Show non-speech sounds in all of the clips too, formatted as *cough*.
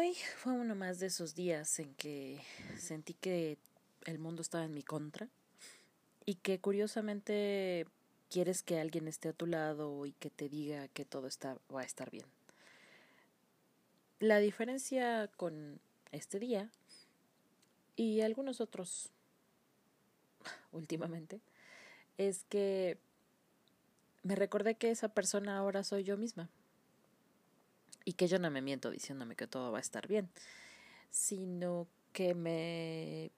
Hoy fue uno más de esos días en que sentí que el mundo estaba en mi contra y que curiosamente quieres que alguien esté a tu lado y que te diga que todo está, va a estar bien. La diferencia con este día y algunos otros *laughs* últimamente es que me recordé que esa persona ahora soy yo misma y que yo no me miento diciéndome que todo va a estar bien, sino que me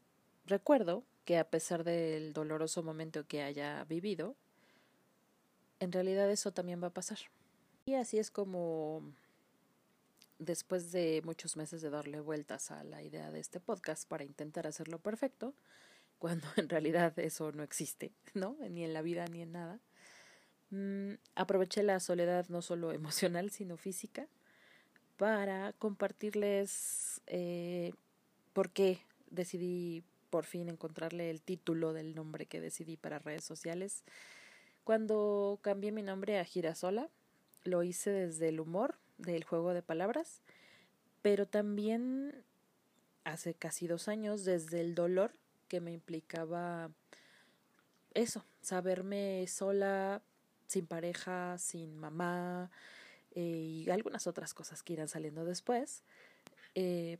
recuerdo que a pesar del doloroso momento que haya vivido, en realidad eso también va a pasar. Y así es como después de muchos meses de darle vueltas a la idea de este podcast para intentar hacerlo perfecto, cuando *laughs* en realidad eso no existe, ¿no? Ni en la vida ni en nada. Mm, aproveché la soledad no solo *laughs* emocional, sino física, para compartirles eh, por qué decidí por fin encontrarle el título del nombre que decidí para redes sociales. Cuando cambié mi nombre a Girasola, lo hice desde el humor del juego de palabras, pero también hace casi dos años desde el dolor que me implicaba eso, saberme sola, sin pareja, sin mamá eh, y algunas otras cosas que irán saliendo después. Eh,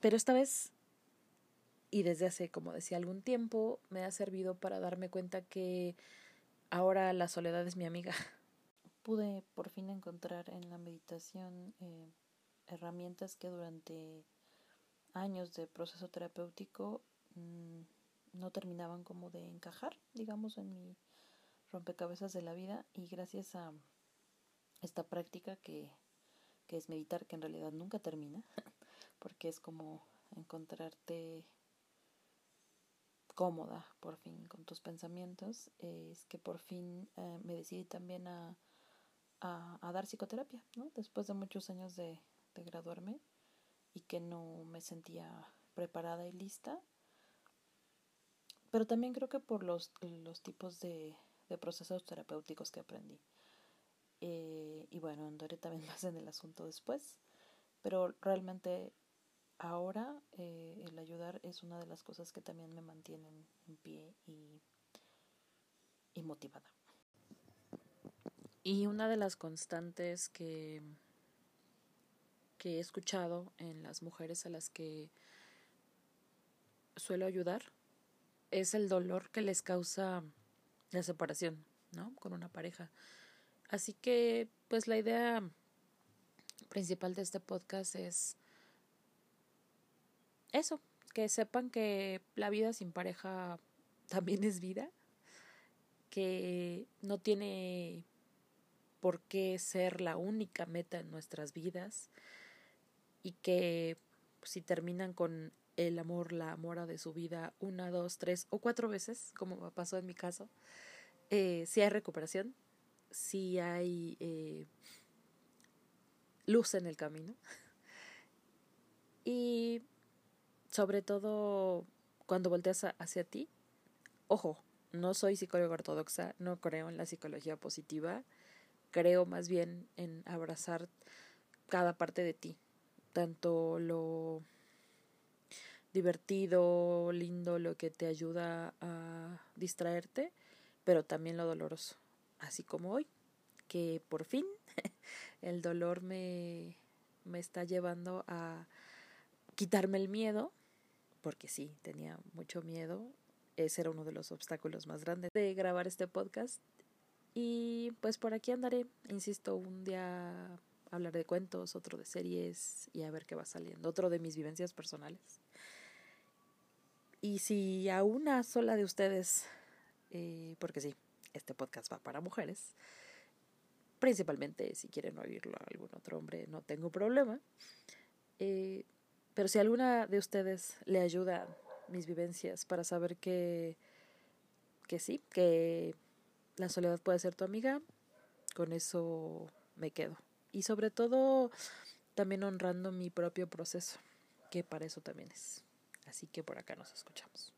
pero esta vez y desde hace, como decía, algún tiempo, me ha servido para darme cuenta que ahora la soledad es mi amiga. *laughs* Pude por fin encontrar en la meditación eh, herramientas que durante años de proceso terapéutico mm, no terminaban como de encajar, digamos, en mi rompecabezas de la vida y gracias a esta práctica que, que es meditar, que en realidad nunca termina, *laughs* porque es como encontrarte cómoda por fin con tus pensamientos, es que por fin eh, me decidí también a, a, dar psicoterapia, ¿no? Después de muchos años de, de graduarme y que no me sentía preparada y lista, pero también creo que por los, los tipos de, de procesos terapéuticos que aprendí. Eh, y bueno, andaré también más en el asunto después, pero realmente ahora eh, el ayudar es una de las cosas que también me mantienen en pie y, y motivada. Y una de las constantes que, que he escuchado en las mujeres a las que suelo ayudar es el dolor que les causa la separación, ¿no? Con una pareja. Así que, pues la idea principal de este podcast es eso, que sepan que la vida sin pareja *laughs* también es vida, que no tiene por qué ser la única meta en nuestras vidas y que si terminan con el amor, la amora de su vida una, dos, tres o cuatro veces, como pasó en mi caso, eh, si hay recuperación, si hay eh, luz en el camino. *laughs* Y sobre todo cuando volteas hacia ti, ojo, no soy psicóloga ortodoxa, no creo en la psicología positiva, creo más bien en abrazar cada parte de ti, tanto lo divertido, lindo, lo que te ayuda a distraerte, pero también lo doloroso, así como hoy, que por fin *laughs* el dolor me, me está llevando a quitarme el miedo porque sí, tenía mucho miedo. Ese era uno de los obstáculos más grandes de grabar este podcast. Y pues por aquí andaré, insisto, un día hablar de cuentos, otro de series y a ver qué va saliendo, otro de mis vivencias personales. Y si a una sola de ustedes, eh, porque sí, este podcast va para mujeres, principalmente si quieren oírlo a algún otro hombre, no tengo problema. Eh, pero si alguna de ustedes le ayuda mis vivencias para saber que, que sí, que la soledad puede ser tu amiga, con eso me quedo. Y sobre todo también honrando mi propio proceso, que para eso también es. Así que por acá nos escuchamos.